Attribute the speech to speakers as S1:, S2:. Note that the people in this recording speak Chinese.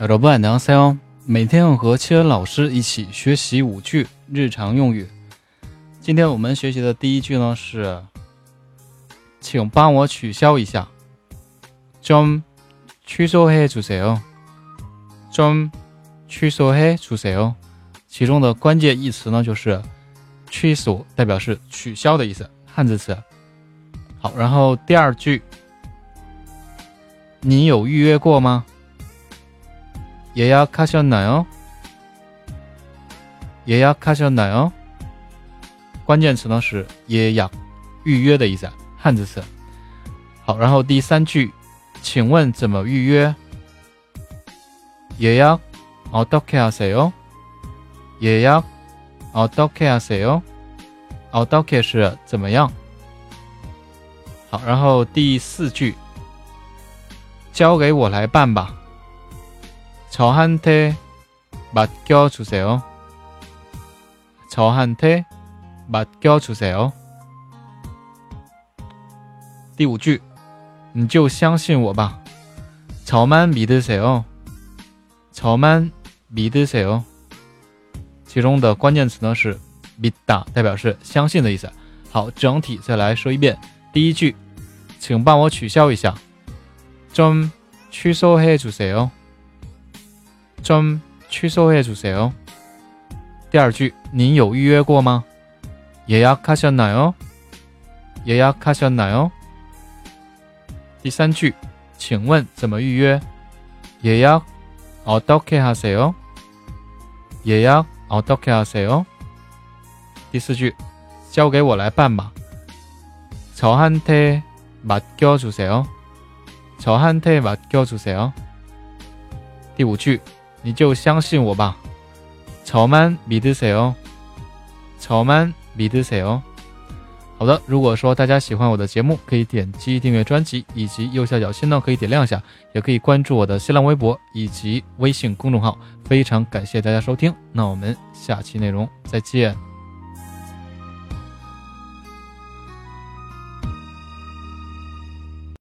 S1: 여러분안녕하세요。每天要和七恩老师一起学习五句日常用语。今天我们学习的第一句呢是，请帮我取消一下。좀취소해주세 요。 좀취소해주세 요。 其中的关键义词呢就是취 소， 代表是取消的意思，汉字词。好，然后第二句，你有预约过吗？ 예약하셨나 요？ 예약하셨나 요？ 关键词呢是예약预约的意思，汉字词。好，然后第三句，请问怎么预约？예약어떻게하세 요？ 예약어떻게하세 요？ 어떻게是怎么样？好，然后第四句，交给我来办吧。 저한테맡겨주세 요。 저한테맡겨주세 요。 第五句，你就相信我吧。저만믿으세 요。 저만믿으세 요。 其中的关键词呢是믿 다， 代表是相信的意思。好，整体再来说一遍。第一句，请帮我取消一下。좀취소해주세 요。 좀취소해주세 요。 第二句，您有预约过吗？예약하셨나 요？ 예약하셨나 요？ 第三句，请问怎么预约？예약어떻게하세 요？ 예약어떻게하세 요？ 第四句，交给我来办吧。저한테맡겨주세 요。 저한테맡겨주세 요。 第五句。 你就相信我吧，저만믿으세 요， 저만믿으세 요。 好的，如果说大家喜欢我的节目，可以点击订阅专辑，以及右下角心呢可以点亮一下，也可以关注我的新浪微博以及微信公众号。非常感谢大家收听，那我们下期内容再见。